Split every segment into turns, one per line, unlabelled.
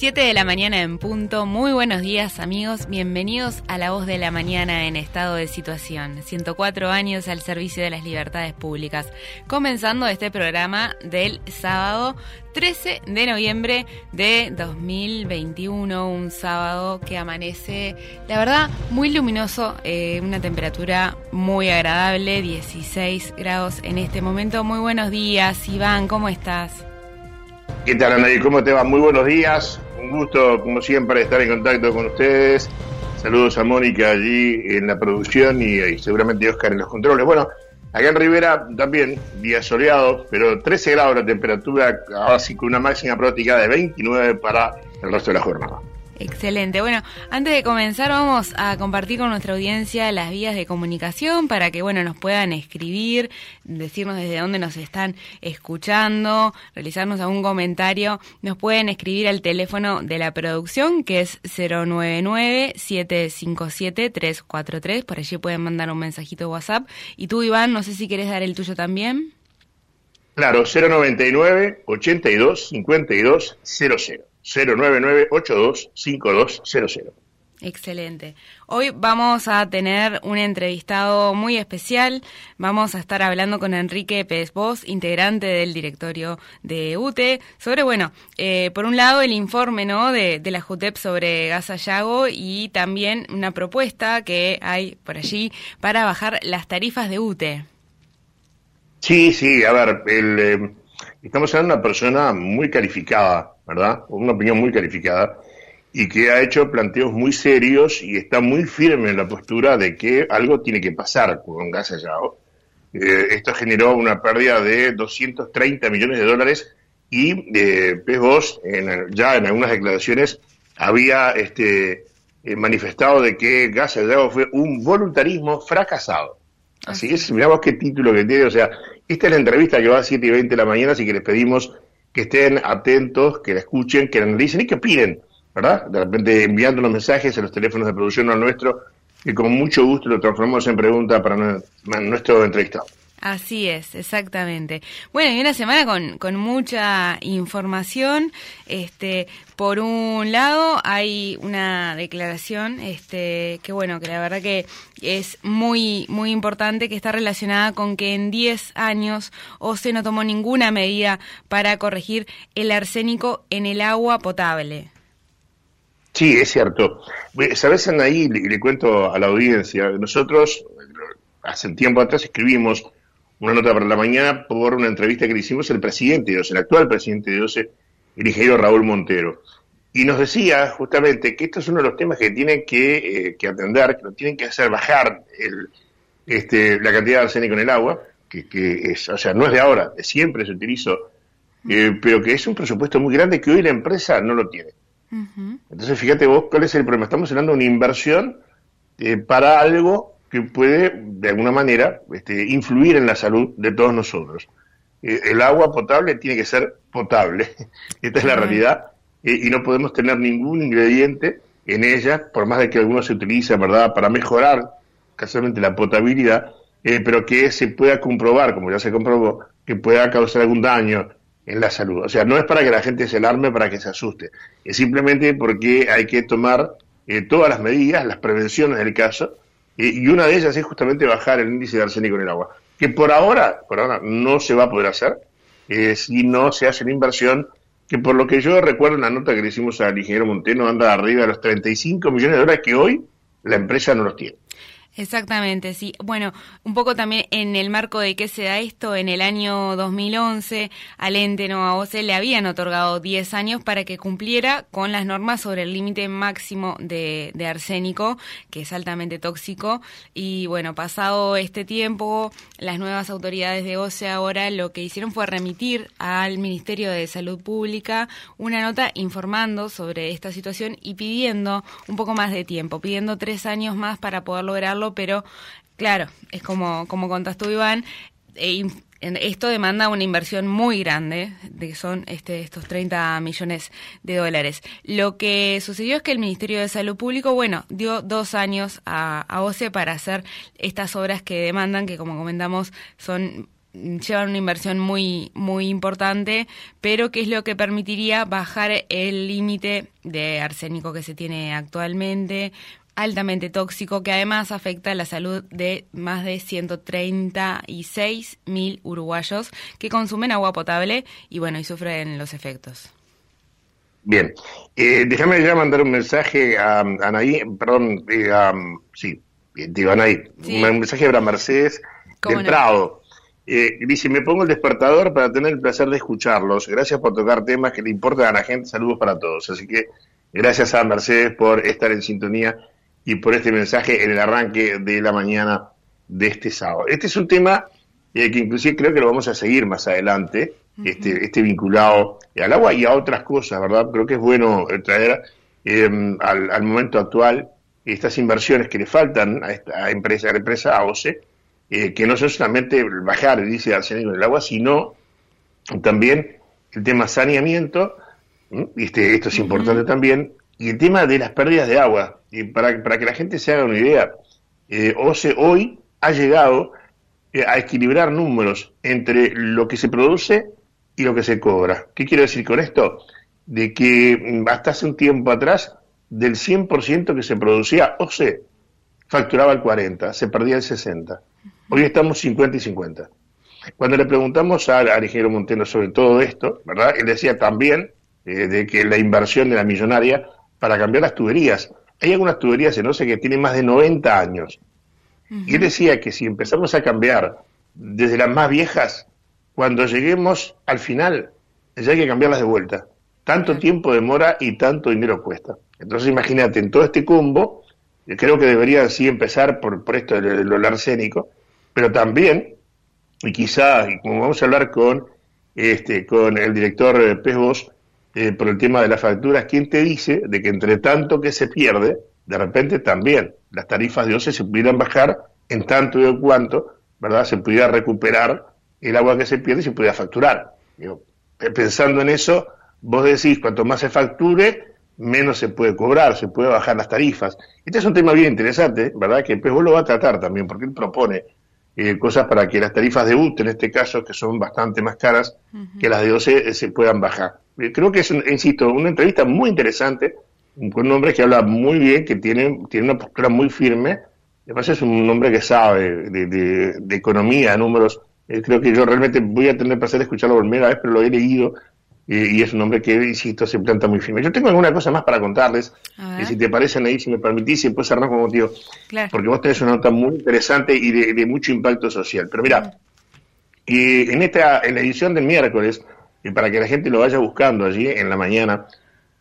7 de la mañana en punto. Muy buenos días amigos. Bienvenidos a La Voz de la Mañana en estado de situación. 104 años al servicio de las libertades públicas. Comenzando este programa del sábado 13 de noviembre de 2021. Un sábado que amanece, la verdad, muy luminoso. Eh, una temperatura muy agradable. 16 grados en este momento. Muy buenos días Iván. ¿Cómo estás?
¿Qué tal, Anaí? ¿Cómo te va? Muy buenos días. Un gusto, como siempre, estar en contacto con ustedes. Saludos a Mónica allí en la producción y, seguramente Oscar en los controles. Bueno, acá en Rivera también, día soleado, pero 13 grados la temperatura, así con una máxima práctica de 29 para el resto de la jornada.
Excelente. Bueno, antes de comenzar vamos a compartir con nuestra audiencia las vías de comunicación para que, bueno, nos puedan escribir, decirnos desde dónde nos están escuchando, realizarnos algún comentario. Nos pueden escribir al teléfono de la producción que es 099-757-343. Por allí pueden mandar un mensajito WhatsApp. Y tú, Iván, no sé si quieres dar el tuyo también.
Claro, 099 82 52 00. 099-825200.
Excelente. Hoy vamos a tener un entrevistado muy especial. Vamos a estar hablando con Enrique Pérez Vos, integrante del directorio de UTE, sobre, bueno, eh, por un lado el informe ¿no? de, la JUTEP sobre Gaza Yago y también una propuesta que hay por allí para bajar las tarifas de UTE.
Sí, sí, a ver, eh, estamos hablando de una persona muy calificada ¿verdad? Una opinión muy calificada y que ha hecho planteos muy serios y está muy firme en la postura de que algo tiene que pasar con Gas Allao. Eh, esto generó una pérdida de 230 millones de dólares y eh, en, ya en algunas declaraciones había este, eh, manifestado de que Gas Allao fue un voluntarismo fracasado. Así es, miramos qué título que tiene, o sea, esta es la entrevista que va a 7 y 20 de la mañana, así que les pedimos que estén atentos, que la escuchen, que la analicen y que piden, ¿verdad? De repente enviando los mensajes a los teléfonos de producción al nuestro, que con mucho gusto lo transformamos en pregunta para nuestro entrevistado.
Así es, exactamente. Bueno, y una semana con, con mucha información. Este, por un lado, hay una declaración, este, que bueno, que la verdad que es muy, muy importante, que está relacionada con que en 10 años OCE no tomó ninguna medida para corregir el arsénico en el agua potable.
Sí, es cierto. Sabes, ahí le, le cuento a la audiencia, nosotros hace tiempo atrás escribimos una nota para la mañana por una entrevista que le hicimos el presidente de OCE, el actual presidente de OCE, el ingeniero Raúl Montero. Y nos decía justamente que esto es uno de los temas que tienen que, eh, atender, que lo tienen que hacer bajar el, este, la cantidad de arsénico en el agua, que, que es, o sea, no es de ahora, de siempre se utilizó, eh, pero que es un presupuesto muy grande que hoy la empresa no lo tiene. Entonces, fíjate vos cuál es el problema. Estamos hablando de una inversión eh, para algo que puede, de alguna manera, este, influir en la salud de todos nosotros. Eh, el agua potable tiene que ser potable, esta es la realidad, eh, y no podemos tener ningún ingrediente en ella, por más de que algunos se utilice, ¿verdad?, para mejorar casualmente la potabilidad, eh, pero que se pueda comprobar, como ya se comprobó, que pueda causar algún daño en la salud. O sea, no es para que la gente se alarme, para que se asuste, es simplemente porque hay que tomar todas las medidas, las prevenciones del caso, y una de ellas es justamente bajar el índice de arsénico en el agua, que por ahora, por ahora no se va a poder hacer eh, si no se hace la inversión, que por lo que yo recuerdo en la nota que le hicimos al ingeniero Monteno anda arriba de los 35 millones de dólares que hoy la empresa no los tiene.
Exactamente, sí. Bueno, un poco también en el marco de qué se da esto, en el año 2011 al ente no se le habían otorgado 10 años para que cumpliera con las normas sobre el límite máximo de, de, arsénico, que es altamente tóxico. Y bueno, pasado este tiempo, las nuevas autoridades de OCE ahora lo que hicieron fue remitir al Ministerio de Salud Pública una nota informando sobre esta situación y pidiendo un poco más de tiempo, pidiendo tres años más para poder lograrlo pero claro, es como, como tú, Iván, e esto demanda una inversión muy grande, de que son este, estos 30 millones de dólares. Lo que sucedió es que el Ministerio de Salud Público, bueno, dio dos años a, a OCE para hacer estas obras que demandan, que como comentamos son llevan una inversión muy muy importante, pero que es lo que permitiría bajar el límite de arsénico que se tiene actualmente, altamente tóxico que además afecta la salud de más de 136 mil uruguayos que consumen agua potable y bueno, y sufren los efectos.
Bien, eh, déjame ya mandar un mensaje a, Anaí, perdón, eh, sí, digo Anaí, un mensaje para Mercedes del Prado. Eh, dice, me pongo el despertador para tener el placer de escucharlos. Gracias por tocar temas que le importan a la gente. Saludos para todos. Así que gracias a Mercedes por estar en sintonía y por este mensaje en el arranque de la mañana de este sábado. Este es un tema eh, que inclusive creo que lo vamos a seguir más adelante, este, este vinculado al agua y a otras cosas, ¿verdad? Creo que es bueno traer em, al, momento actual estas inversiones que le faltan a esta empresa, a la empresa AOCE, eh, que no son solamente bajar el índice de arsénico del agua, sino también el tema saneamiento, este, esto es importante también, y el tema de las pérdidas de agua, y para, para que la gente se haga una idea, eh, OCE hoy ha llegado eh, a equilibrar números entre lo que se produce y lo que se cobra. ¿Qué quiero decir con esto? De que mm, hasta hace un tiempo atrás, del 100% que se producía, OCE facturaba el 40, se perdía el 60. Hoy estamos 50 y 50. Cuando le preguntamos al, al ingeniero Monteno sobre todo esto, ¿verdad? Él decía también eh, de que la inversión de la millonaria para cambiar las tuberías. Hay algunas tuberías en OCE que tienen más de 90 años. Y él decía que si empezamos a cambiar desde las más viejas, cuando lleguemos al final, ya hay que cambiarlas de vuelta. Tanto tiempo demora y tanto dinero cuesta. Entonces imagínate, en todo este combo, creo que debería sí empezar por, por esto de lo arsénico, pero también, y quizá, como vamos a hablar con, este, con el director Pez eh, por el tema de las facturas, ¿quién te dice de que entre tanto que se pierde, de repente también las tarifas de OCE se pudieran bajar en tanto y en cuanto, ¿verdad? Se pudiera recuperar el agua que se pierde y se pudiera facturar. Eh, pensando en eso, vos decís, cuanto más se facture, menos se puede cobrar, se puede bajar las tarifas. Este es un tema bien interesante, ¿verdad? Que el vos lo va a tratar también, porque él propone eh, cosas para que las tarifas de UT, en este caso, que son bastante más caras que las de OCE, se puedan bajar. Eh, creo que es, insisto, una entrevista muy interesante con un hombre que habla muy bien, que tiene, tiene una postura muy firme. Además es un hombre que sabe de, economía, de números. Eh, creo que yo realmente voy a tener placer de escucharlo por primera vez, pero lo he leído y es un hombre que, insisto, se planta muy firme. Yo tengo alguna cosa más para contarles, y si te parecen ahí, si me permitís, y después cerrar con motivo, porque vos tenés una nota muy interesante y de, mucho impacto social. Pero mira, y en esta en la edición del miércoles y para que la gente lo vaya buscando allí en la mañana,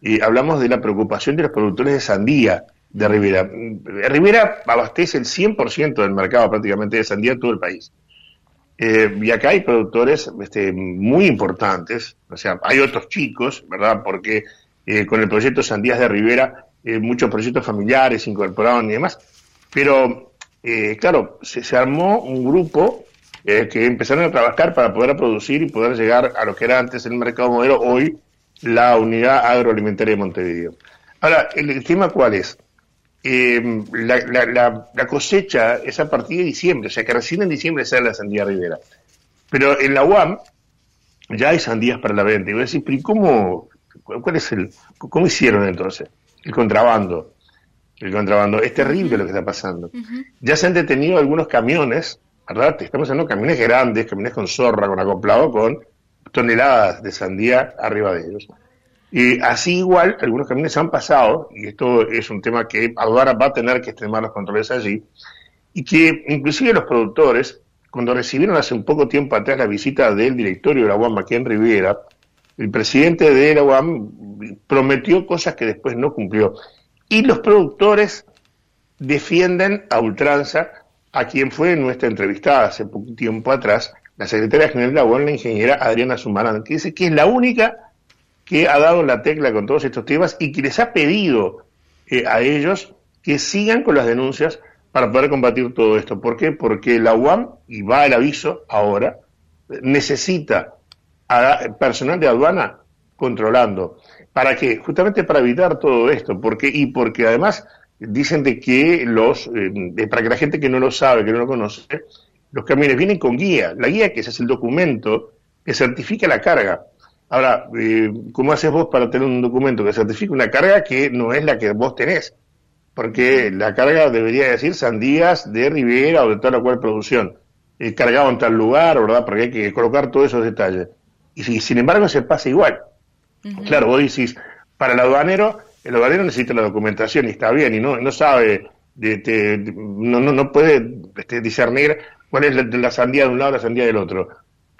y hablamos de la preocupación de los productores de sandía de Rivera. Rivera abastece el 100% del mercado prácticamente de sandía en todo el país. Eh, y acá hay productores este, muy importantes, o sea, hay otros chicos, ¿verdad? Porque eh, con el proyecto Sandías de Rivera, eh, muchos proyectos familiares incorporaron y demás, pero claro, se, se, armó un grupo que empezaron a trabajar para poder producir y poder llegar a lo que era antes el mercado modelo, hoy la unidad agroalimentaria de Montevideo. Ahora, el, tema cuál es? Eh, la, cosecha es a partir de diciembre, o sea que recién en diciembre sale la sandía ribera. Pero en la UAM ya hay sandías para la venta. Y voy a decir, pero cómo, cuál es el, cómo hicieron entonces? El contrabando. El contrabando. Es terrible lo que está pasando. Ya se han detenido algunos camiones ¿verdad? Estamos hablando de camiones grandes, camiones con zorra, con acoplado, con toneladas de sandía arriba de ellos. Y así igual, algunos camiones han pasado, y esto es un tema que ahora va a tener que extremar los controles allí, y que inclusive los productores, cuando recibieron hace un poco tiempo atrás la visita del directorio de la UAM aquí en Riviera, el presidente de la UAM prometió cosas que después no cumplió. Y los productores defienden a ultranza a quien fue nuestra entrevistada hace poco tiempo atrás, la secretaria general de la UAM, la ingeniera Adriana Sumarán, que dice que es la única que ha dado la tecla con todos estos temas y que les ha pedido eh, a ellos que sigan con las denuncias para poder combatir todo esto. ¿Por qué? Porque la UAM, y va el aviso ahora, necesita a personal de aduana controlando. ¿Para qué? Justamente para evitar todo esto. Porque, y porque además dicen de que los, eh, para que la gente que no lo sabe, que no lo conoce, los camiones vienen con guía. La guía que ese es el documento que certifica la carga. Ahora, eh, ¿cómo haces vos para tener un documento que certifique una carga que no es la que vos tenés? Porque la carga debería decir sandías de Rivera o de tal o cual producción, eh, cargado en tal lugar, ¿verdad? Porque hay que colocar todos esos detalles. Y si, sin embargo se pasa igual. Claro, vos decís, para el aduanero, el aduanero necesita la documentación y está bien, y no, no sabe, de, no, no, no puede este, discernir cuál es la, la sandía de un lado y la sandía del otro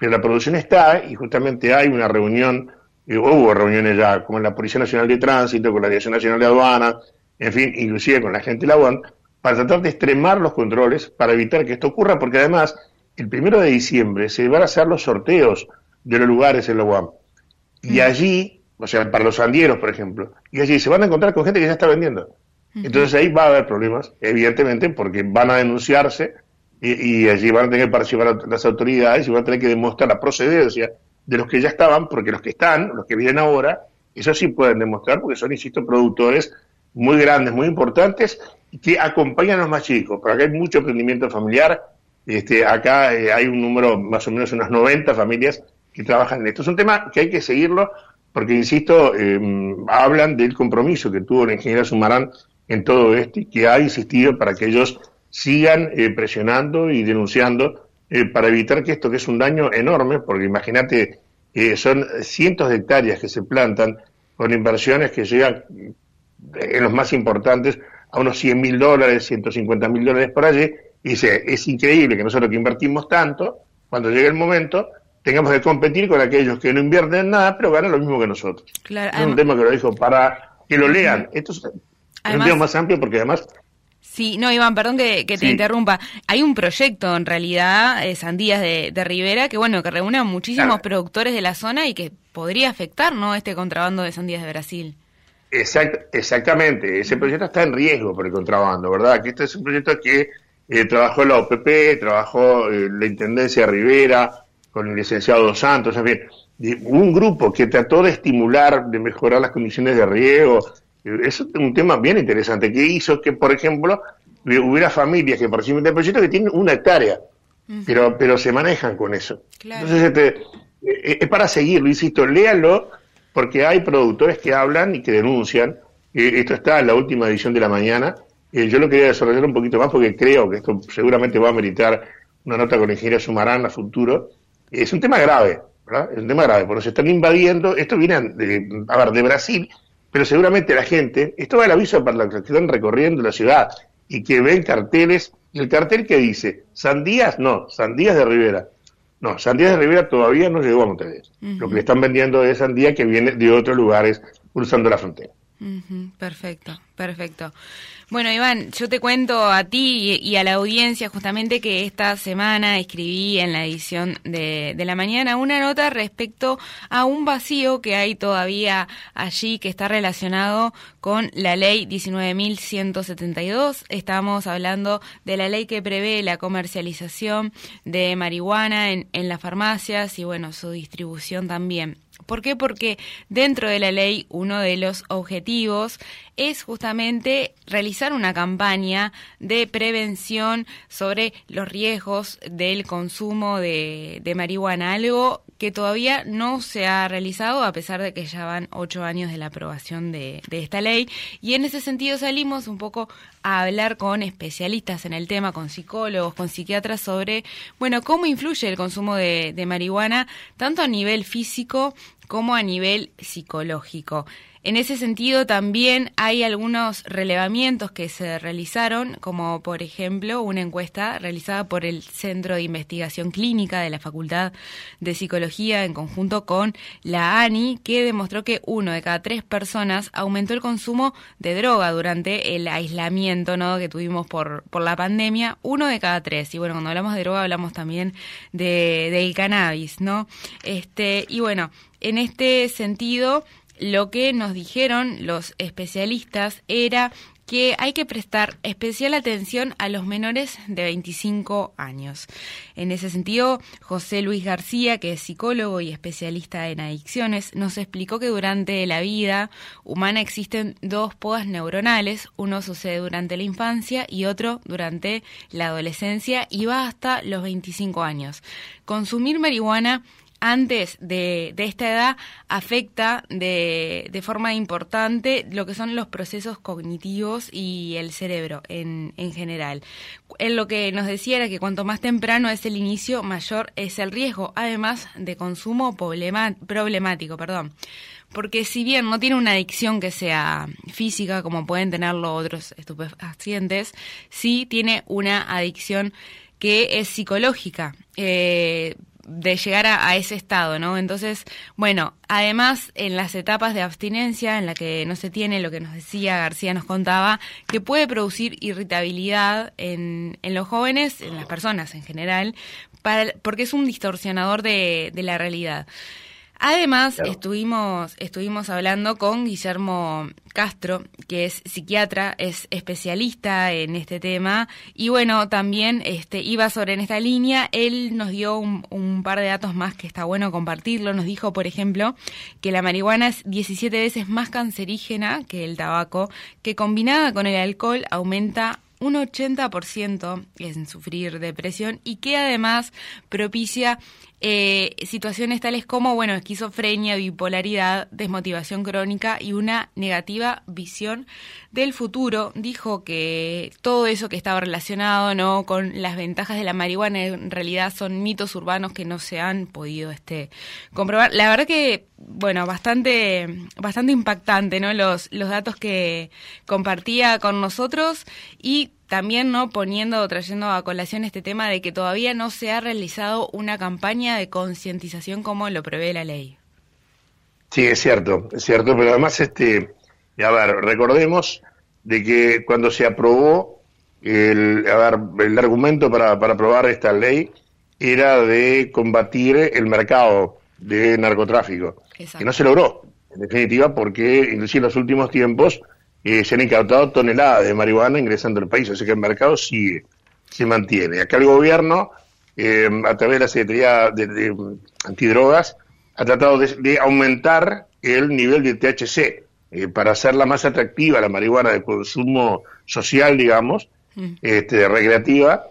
pero la producción está y justamente hay una reunión, eh, hubo reuniones ya como la Policía Nacional de Tránsito, con la Dirección Nacional de Aduana, en fin, inclusive con la gente de la UAN, para tratar de extremar los controles, para evitar que esto ocurra, porque además el primero de diciembre se van a hacer los sorteos de los lugares en la UAM. Y mm. allí, o sea, para los sandieros, por ejemplo, y allí se van a encontrar con gente que ya está vendiendo. Entonces ahí va a haber problemas, evidentemente, porque van a denunciarse y, allí van a tener que participar las autoridades y van a tener que demostrar la procedencia de los que ya estaban, porque los que están, los que vienen ahora, eso sí pueden demostrar, porque son, insisto, productores muy grandes, muy importantes, que acompañan a los más chicos, porque acá hay mucho emprendimiento familiar, este, acá eh, hay un número, más o menos unas 90 familias que trabajan en esto. Es un tema que hay que seguirlo, porque, insisto, em, hablan del compromiso que tuvo la ingeniera Sumarán en todo esto y que ha insistido para que ellos sigan eh, presionando y denunciando eh, para evitar que esto, que es un daño enorme, porque imagínate, eh, son cientos de hectáreas que se plantan con inversiones que llegan, en los más importantes, a unos 100 mil dólares, 150 mil dólares por allí, y dice, es increíble que nosotros que invertimos tanto, cuando llegue el momento, tengamos que competir con aquellos que no invierten nada, pero ganan lo mismo que nosotros. es un tema que lo dijo para que lo lean. Esto es un tema más amplio porque además
Sí, no, Iván, perdón que, te interrumpa. Hay un proyecto, en realidad, eh, Sandías de, Rivera, que bueno, que reúne a muchísimos productores de la zona y que podría afectar, ¿no?, este contrabando de sandías de Brasil.
exactamente, ese proyecto está en riesgo por el contrabando, ¿verdad? Que este es un proyecto que eh, trabajó la OPP, trabajó eh, la Intendencia de Rivera, con el licenciado Dos Santos, en fin, un grupo que trató de estimular, de mejorar las condiciones de riego, es un tema bien interesante, que hizo que, por ejemplo, hubiera familias que participan del proyecto que tienen una hectárea, pero, pero se manejan con eso. Entonces, este, eh, es para seguirlo, insisto, léanlo, porque hay productores que hablan y que denuncian. Esto está en la última edición de la mañana. Yo lo quería desarrollar un poquito más porque creo que esto seguramente va a meritar una nota con ingeniero Sumarán a futuro. Es un tema grave, ¿verdad? Es un tema grave, porque se están invadiendo. Esto viene de, a ver, de Brasil pero seguramente la gente, esto va el aviso para los que están recorriendo la ciudad y que ven carteles, y el cartel que dice, Sandías, no, Sandías de Rivera. No, Sandías de Rivera todavía no llegó a Montevideo. Lo que le están vendiendo es sandía que viene de otros lugares cruzando la frontera.
Perfecto, perfecto. Bueno, Iván, yo te cuento a ti y, a la audiencia justamente que esta semana escribí en la edición de, de, la mañana una nota respecto a un vacío que hay todavía allí que está relacionado con la ley 19.172. Estamos hablando de la ley que prevé la comercialización de marihuana en, en las farmacias y bueno, su distribución también. ¿Por qué? Porque dentro de la ley uno de los objetivos es justamente realizar una campaña de prevención sobre los riesgos del consumo de, marihuana, algo que todavía no se ha realizado a pesar de que ya van ocho años de la aprobación de, esta ley. Y en ese sentido salimos un poco a hablar con especialistas en el tema, con psicólogos, con psiquiatras sobre, bueno, cómo influye el consumo de marihuana tanto a nivel físico como a nivel psicológico. En ese sentido, también hay algunos relevamientos que se realizaron, como por ejemplo una encuesta realizada por el Centro de Investigación Clínica de la Facultad de Psicología en conjunto con la ANI, que demostró que uno de cada tres personas aumentó el consumo de droga durante el aislamiento ¿no? que tuvimos por, por la pandemia. Uno de cada tres. Y bueno, cuando hablamos de droga hablamos también de, del cannabis, ¿no? Este, y bueno, en este sentido lo que nos dijeron los especialistas era que hay que prestar especial atención a los menores de 25 años. En ese sentido, José Luis García, que es psicólogo y especialista en adicciones, nos explicó que durante la vida humana existen dos podas neuronales, uno sucede durante la infancia y otro durante la adolescencia y va hasta los 25 años. Consumir marihuana antes de, esta edad afecta de, forma importante lo que son los procesos cognitivos y el cerebro en, en general. Él lo que nos decía era que cuanto más temprano es el inicio, mayor es el riesgo, además de consumo problemático. Perdón. Porque si bien no tiene una adicción que sea física, como pueden tenerlo otros estupefacientes, sí tiene una adicción que es psicológica. Eh, de llegar a, ese estado, ¿no? Entonces, bueno, además en las etapas de abstinencia en la que no se tiene lo que nos decía García nos contaba, que puede producir irritabilidad en, en los jóvenes, en las personas en general, porque es un distorsionador de, de la realidad. Además, estuvimos, estuvimos hablando con Guillermo Castro, que es psiquiatra, es especialista en este tema, y bueno, también este, iba sobre en esta línea. Él nos dio un, un, par de datos más que está bueno compartirlo. Nos dijo, por ejemplo, que la marihuana es 17 veces más cancerígena que el tabaco, que combinada con el alcohol aumenta un 80% en sufrir depresión y que además propicia eh, situaciones tales como, bueno, esquizofrenia, bipolaridad, desmotivación crónica y una negativa visión del futuro. Dijo que todo eso que estaba relacionado ¿no? con las ventajas de la marihuana en realidad son mitos urbanos que no se han podido este, comprobar. La verdad que, bueno, bastante, bastante impactante ¿no? los, los datos que compartía con nosotros y también no poniendo o trayendo a colación este tema de que todavía no se ha realizado una campaña de concientización como lo prevé la ley.
Sí, es cierto, es cierto, pero además, este, a ver, recordemos de que cuando se aprobó el, a ver, el argumento para, para aprobar esta ley era de combatir el mercado de narcotráfico, que no se logró, en definitiva, porque inclusive en los últimos tiempos eh, se han incautado toneladas de marihuana ingresando al país, así que el mercado sigue, se mantiene. Acá el gobierno, eh, a través de la Secretaría de, Antidrogas, ha tratado de, aumentar el nivel de THC eh, para hacerla más atractiva la marihuana de consumo social, digamos, mm. este, recreativa,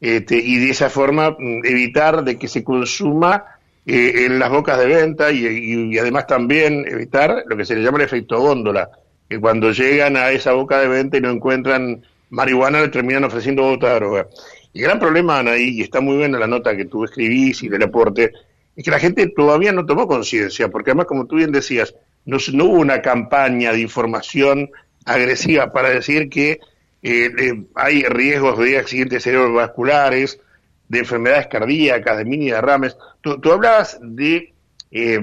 este, y de esa forma mm, evitar de que se consuma en las bocas de venta y, y, además también evitar lo que se le llama el efecto góndola, que cuando llegan a esa boca de venta y no encuentran marihuana, le terminan ofreciendo otra droga. Y el gran problema, ahí y está muy buena la nota que tú escribís y del aporte, es que la gente todavía no tomó conciencia, porque además, como tú bien decías, no, no, hubo una campaña de información agresiva para decir que eh, hay riesgos de accidentes cerebrovasculares, de enfermedades cardíacas, de mini derrames. Tú, tú hablabas de, eh,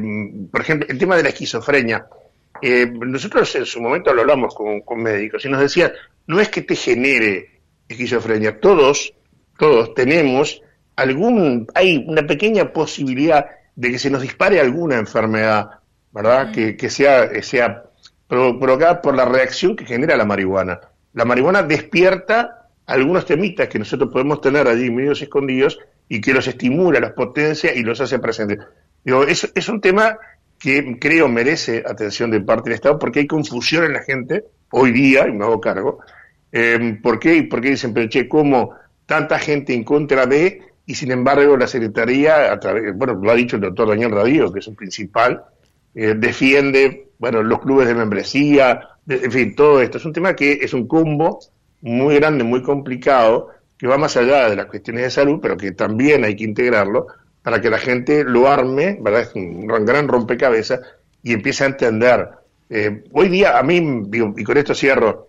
por ejemplo, el tema de la esquizofrenia. Eh, nosotros en su momento lo hablamos con, médicos y nos decían, no es que te genere esquizofrenia, todos, todos tenemos algún, hay una pequeña posibilidad de que se nos dispare alguna enfermedad, ¿verdad? Que, que, sea, sea provocada por la reacción que genera la marihuana. La marihuana despierta algunos temitas que nosotros podemos tener allí medios escondidos y que los estimula, los potencia y los hace presentes. Digo, es, es un tema que creo merece atención de parte del Estado porque hay confusión en la gente hoy día, y me hago cargo, eh, ¿por qué? Porque dicen, pero che, ¿cómo tanta gente en contra de, y sin embargo la Secretaría, bueno, lo ha dicho el doctor Daniel Radío, que es un principal, eh, defiende, bueno, los clubes de membresía, en fin, todo esto. Es un tema que es un combo muy grande, muy complicado, que va más allá de las cuestiones de salud, pero que también hay que integrarlo para que la gente lo arme, ¿verdad? Es un gran rompecabezas y empiece a entender. Eh, hoy día, a mí, y con esto cierro,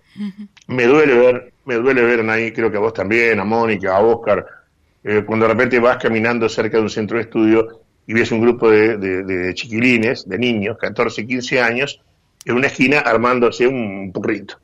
me duele ver, me duele ver ahí, creo que a vos también, a Mónica, a Oscar, eh, cuando de repente vas caminando cerca de un centro de estudio y ves un grupo de, chiquilines, de niños, 14, 15 años, en una esquina armándose un burrito.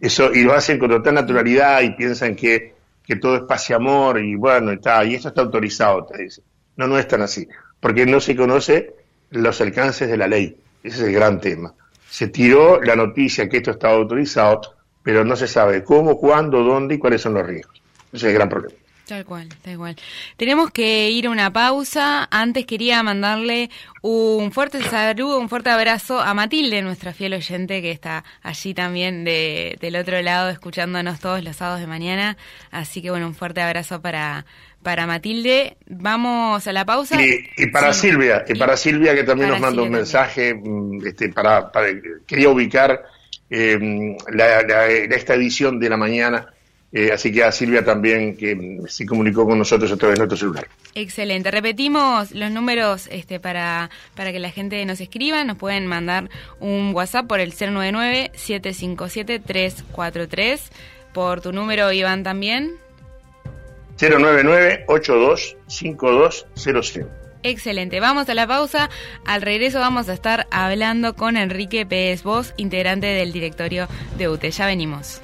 Eso, y lo hacen con total naturalidad y piensan que, que todo es paz y amor y bueno, está, y eso está autorizado, te dicen. No, no es tan así, porque no se conoce los alcances de la ley. Ese es el gran tema. Se tiró la noticia que esto estaba autorizado pero no se sabe cómo, cuándo, dónde y cuáles son los riesgos. Ese es el gran problema.
Tal cual, tal cual. Tenemos que ir a una pausa. Antes quería mandarle un fuerte saludo, un fuerte abrazo a Matilde, nuestra fiel oyente que está allí también de, del otro lado escuchándonos todos los sábados de mañana. Así que bueno, un fuerte abrazo para, para Matilde. Vamos a la pausa.
Y, para Silvia, y para Silvia que también nos manda un mensaje, mm, este, para, quería ubicar eh, esta edición de la mañana eh, así que a Silvia también, que se comunicó con nosotros a través de nuestro celular.
Excelente. Repetimos los números este, para, para que la gente nos escriba. Nos pueden mandar un WhatsApp por el 099-757-343. Por tu número, Iván, también.
099-825200.
Excelente, vamos a la pausa. Al regreso vamos a estar hablando con Enrique Pérez Vos, integrante del directorio de UTE. Ya venimos.